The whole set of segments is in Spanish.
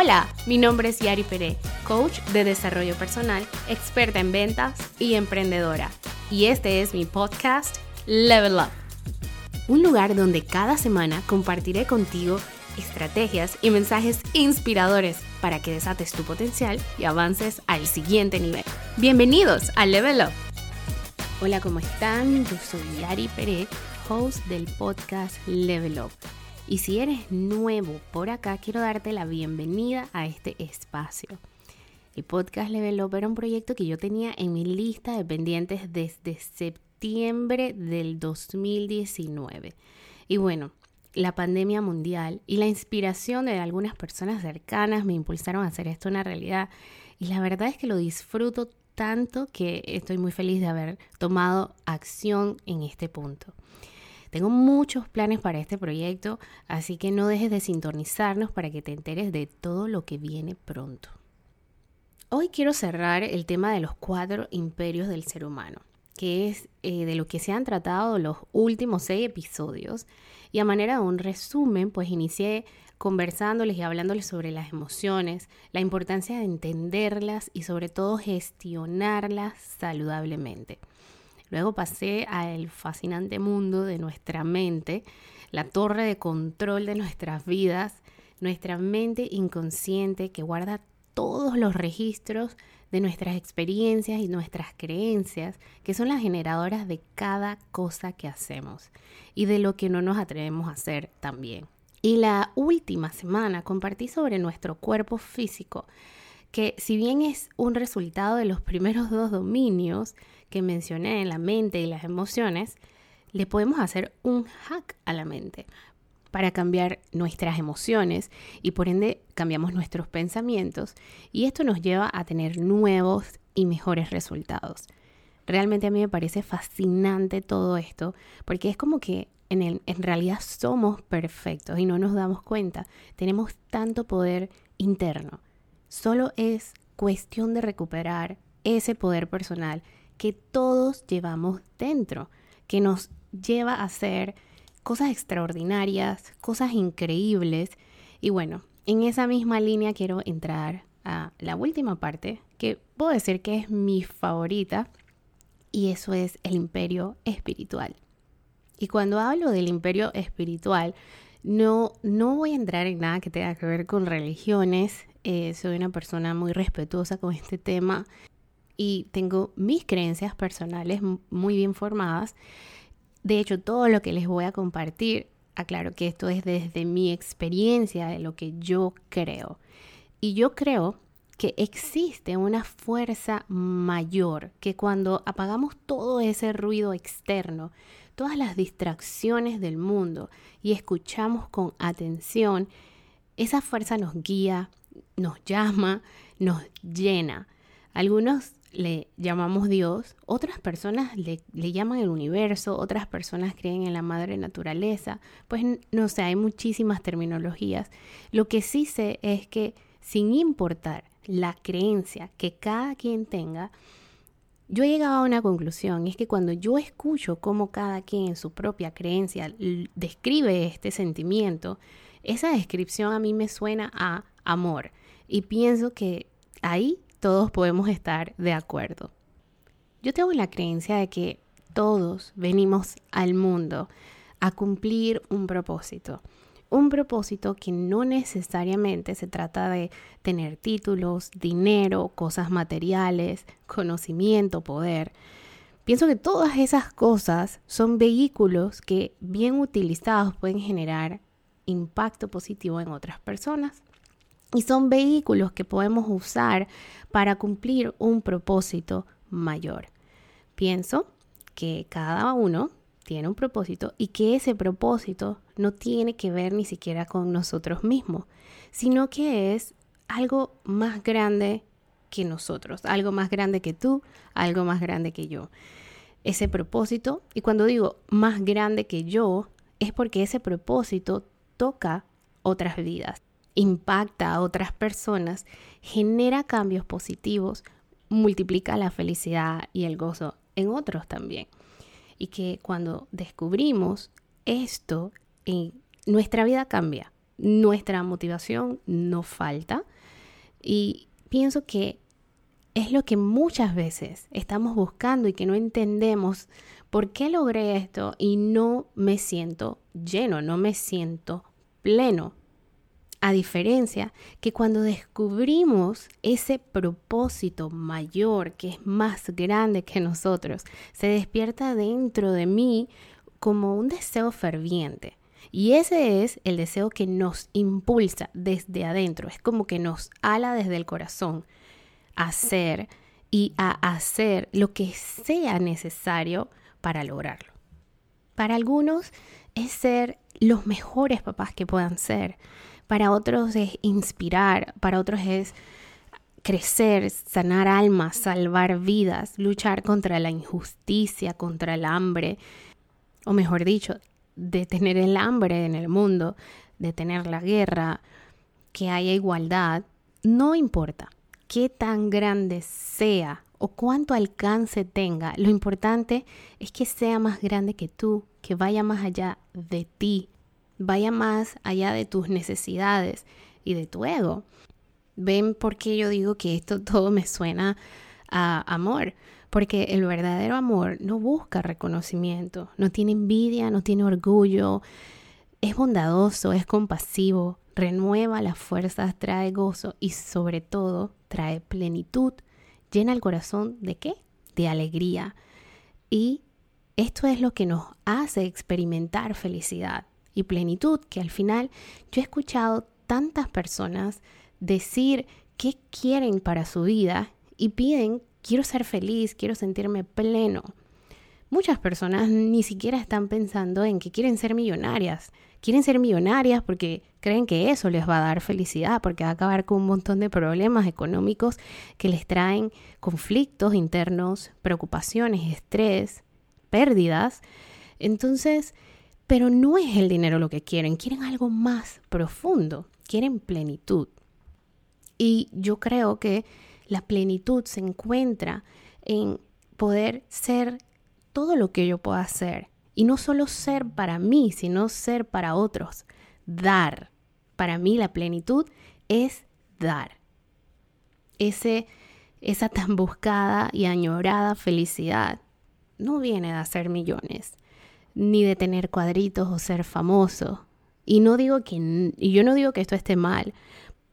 Hola, mi nombre es Yari Pérez, coach de desarrollo personal, experta en ventas y emprendedora. Y este es mi podcast Level Up. Un lugar donde cada semana compartiré contigo estrategias y mensajes inspiradores para que desates tu potencial y avances al siguiente nivel. Bienvenidos a Level Up. Hola, ¿cómo están? Yo soy Yari Pérez, host del podcast Level Up. Y si eres nuevo por acá, quiero darte la bienvenida a este espacio. El podcast Level Up era un proyecto que yo tenía en mi lista de pendientes desde septiembre del 2019. Y bueno, la pandemia mundial y la inspiración de algunas personas cercanas me impulsaron a hacer esto una realidad. Y la verdad es que lo disfruto tanto que estoy muy feliz de haber tomado acción en este punto. Tengo muchos planes para este proyecto, así que no dejes de sintonizarnos para que te enteres de todo lo que viene pronto. Hoy quiero cerrar el tema de los cuatro imperios del ser humano, que es eh, de lo que se han tratado los últimos seis episodios. Y a manera de un resumen, pues inicié conversándoles y hablándoles sobre las emociones, la importancia de entenderlas y sobre todo gestionarlas saludablemente. Luego pasé al fascinante mundo de nuestra mente, la torre de control de nuestras vidas, nuestra mente inconsciente que guarda todos los registros de nuestras experiencias y nuestras creencias, que son las generadoras de cada cosa que hacemos y de lo que no nos atrevemos a hacer también. Y la última semana compartí sobre nuestro cuerpo físico, que si bien es un resultado de los primeros dos dominios, que mencioné en la mente y las emociones, le podemos hacer un hack a la mente para cambiar nuestras emociones y por ende cambiamos nuestros pensamientos y esto nos lleva a tener nuevos y mejores resultados. Realmente a mí me parece fascinante todo esto porque es como que en, en realidad somos perfectos y no nos damos cuenta. Tenemos tanto poder interno. Solo es cuestión de recuperar ese poder personal que todos llevamos dentro, que nos lleva a hacer cosas extraordinarias, cosas increíbles. Y bueno, en esa misma línea quiero entrar a la última parte, que puedo decir que es mi favorita, y eso es el imperio espiritual. Y cuando hablo del imperio espiritual, no, no voy a entrar en nada que tenga que ver con religiones. Eh, soy una persona muy respetuosa con este tema y tengo mis creencias personales muy bien formadas. De hecho, todo lo que les voy a compartir, aclaro que esto es desde mi experiencia, de lo que yo creo. Y yo creo que existe una fuerza mayor que cuando apagamos todo ese ruido externo, todas las distracciones del mundo y escuchamos con atención, esa fuerza nos guía, nos llama, nos llena. Algunos le llamamos Dios, otras personas le, llaman el universo, otras personas creen en la madre naturaleza, pues no sé, hay muchísimas terminologías. Lo que sí sé es que sin importar la creencia que cada quien tenga, yo he llegado a una conclusión, es que cuando yo escucho cómo cada quien en su propia creencia describe este sentimiento, esa descripción a mí me suena a amor y pienso que ahí todos podemos estar de acuerdo. Yo tengo la creencia de que todos venimos al mundo a cumplir un propósito. Un propósito que no necesariamente se trata de tener títulos, dinero, cosas materiales, conocimiento, poder. Pienso que todas esas cosas son vehículos que bien utilizados pueden generar impacto positivo en otras personas. Y son vehículos que podemos usar para cumplir un propósito mayor. Pienso que cada uno tiene un propósito y que ese propósito no tiene que ver ni siquiera con nosotros mismos, sino que es algo más grande que nosotros, algo más grande que tú, algo más grande que yo. Ese propósito, y cuando digo más grande que yo, es porque ese propósito toca otras vidas impacta a otras personas, genera cambios positivos, multiplica la felicidad y el gozo en otros también. Y que cuando descubrimos esto, en nuestra vida cambia, nuestra motivación no falta, Y pienso que es lo que muchas veces estamos buscando y que no entendemos por qué logré esto y no me siento lleno, no me siento pleno. A diferencia que cuando descubrimos ese propósito mayor que es más grande que nosotros, se despierta dentro de mí como un deseo ferviente. Y ese es el deseo que nos impulsa desde adentro, es como que nos ala desde el corazón a hacer y a hacer lo que sea necesario para lograrlo. Para algunos es ser los mejores papás que puedan ser, para otros es inspirar, para otros es crecer, sanar almas, salvar vidas, luchar contra la injusticia, contra el hambre, o mejor dicho, detener el hambre en el mundo, detener la guerra, que haya igualdad, no importa qué tan grande sea o cuánto alcance tenga, lo importante es que sea más grande que tú, que vaya más allá de ti, vaya más allá de tus necesidades y de tu ego. ¿Ven por qué yo digo que esto todo me suena a amor? Porque el verdadero amor no busca reconocimiento, no tiene envidia, no tiene orgullo, es bondadoso, es compasivo, renueva las fuerzas, trae gozo y sobre todo trae plenitud, llena el corazón de qué? De alegría. Y esto es lo que nos hace experimentar felicidad y plenitud, que al final yo he escuchado tantas personas decir qué quieren para su vida y piden quiero ser feliz, quiero sentirme pleno. Muchas personas ni siquiera están pensando en que quieren ser millonarias. Quieren ser millonarias porque creen que eso les va a dar felicidad, porque va a acabar con un montón de problemas económicos que les traen conflictos internos, preocupaciones, estrés, pérdidas. Entonces, pero no es el dinero lo que quieren, quieren algo más profundo, quieren plenitud. Y yo creo que la plenitud se encuentra en poder ser todo lo que yo pueda hacer. Y no solo ser para mí, sino ser para otros. Dar. Para mí la plenitud es dar. Ese, esa tan buscada y añorada felicidad no viene de hacer millones, ni de tener cuadritos o ser famoso. Y no digo que y yo no digo que esto esté mal,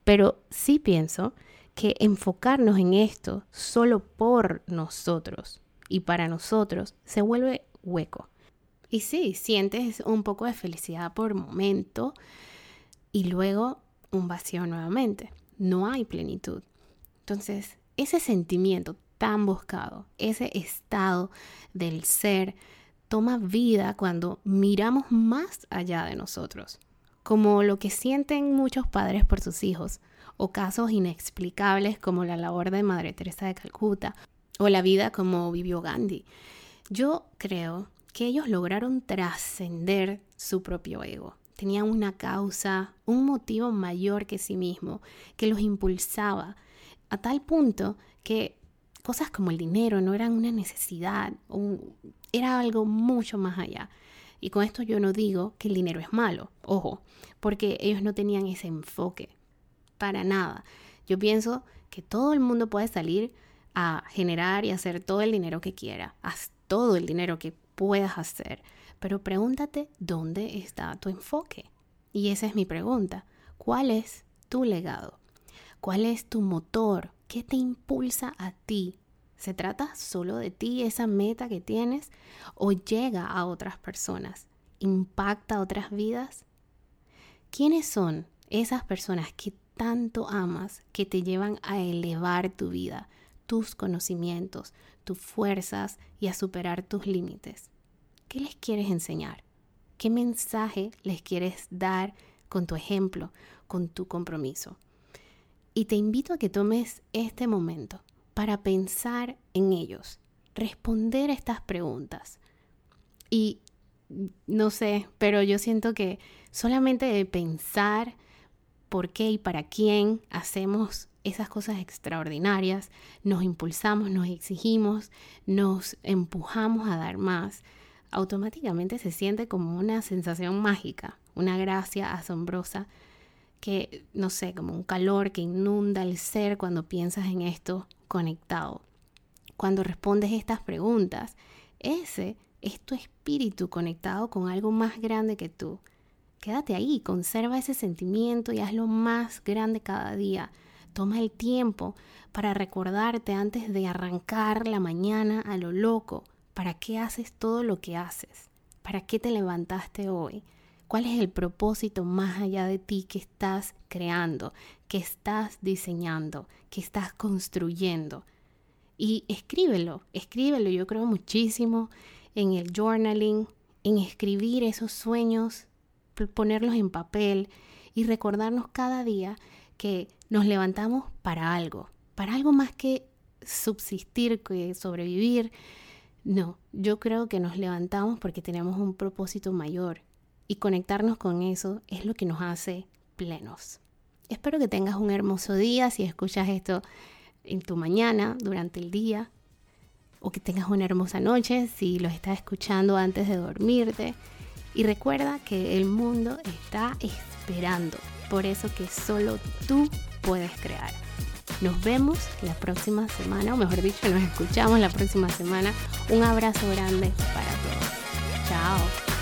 pero sí pienso que enfocarnos en esto solo por nosotros y para nosotros se vuelve hueco. Y sí, sientes un poco de felicidad por momento y luego un vacío nuevamente. No hay plenitud. Entonces, ese sentimiento tan buscado, ese estado del ser, toma vida cuando miramos más allá de nosotros, como lo que sienten muchos padres por sus hijos, o casos inexplicables como la labor de Madre Teresa de Calcuta o la vida como vivió Gandhi. Yo creo que ellos lograron trascender su propio ego. Tenían una causa, un motivo mayor que sí mismo, que los impulsaba a tal punto que cosas como el dinero no eran una necesidad, era algo mucho más allá. Y con esto yo no digo que el dinero es malo, ojo, porque ellos no tenían ese enfoque para nada. Yo pienso que todo el mundo puede salir a generar y hacer todo el dinero que quiera. Haz todo el dinero que puedas hacer. Pero pregúntate dónde está tu enfoque. Y esa es mi pregunta. ¿Cuál es tu legado? ¿Cuál es tu motor? ¿Qué te impulsa a ti? ¿Se trata solo de ti, esa meta que tienes? ¿O llega a otras personas? ¿Impacta otras vidas? ¿Quiénes son esas personas que tanto amas que te llevan a elevar tu vida, tus conocimientos, tus fuerzas y a superar tus límites. ¿Qué les quieres enseñar? ¿Qué mensaje les quieres dar con tu ejemplo, con tu compromiso? Y te invito a que tomes este momento para pensar en ellos, responder estas preguntas. Y no sé, pero yo siento que solamente de pensar por qué y para quién hacemos esas cosas extraordinarias, nos impulsamos, nos exigimos, nos empujamos a dar más, automáticamente se siente como una sensación mágica, una gracia asombrosa que, no sé, como un calor que inunda el ser cuando piensas en esto conectado. Cuando respondes estas preguntas, ese es tu espíritu conectado con algo más grande que tú. Quédate ahí, conserva ese sentimiento y hazlo más grande cada día. Toma el tiempo para recordarte antes de arrancar la mañana a lo loco. ¿Para qué haces todo lo que haces? ¿Para qué te levantaste hoy? ¿Cuál es el propósito más allá de ti que estás creando, que estás diseñando, que estás construyendo? Y escríbelo, escríbelo. Yo creo muchísimo en el journaling, en escribir esos sueños, ponerlos en papel y recordarnos cada día que nos levantamos para algo, para algo más que subsistir, que sobrevivir. No, yo creo que nos levantamos porque tenemos un propósito mayor y conectarnos con eso es lo que nos hace plenos. Espero que tengas un hermoso día si escuchas esto en tu mañana, durante el día, o que tengas una hermosa noche si lo estás escuchando antes de dormirte. Y recuerda que el mundo está esperando, por eso que solo tú puedes crear. Nos vemos la próxima semana, o mejor dicho, nos escuchamos la próxima semana. Un abrazo grande para todos. Chao.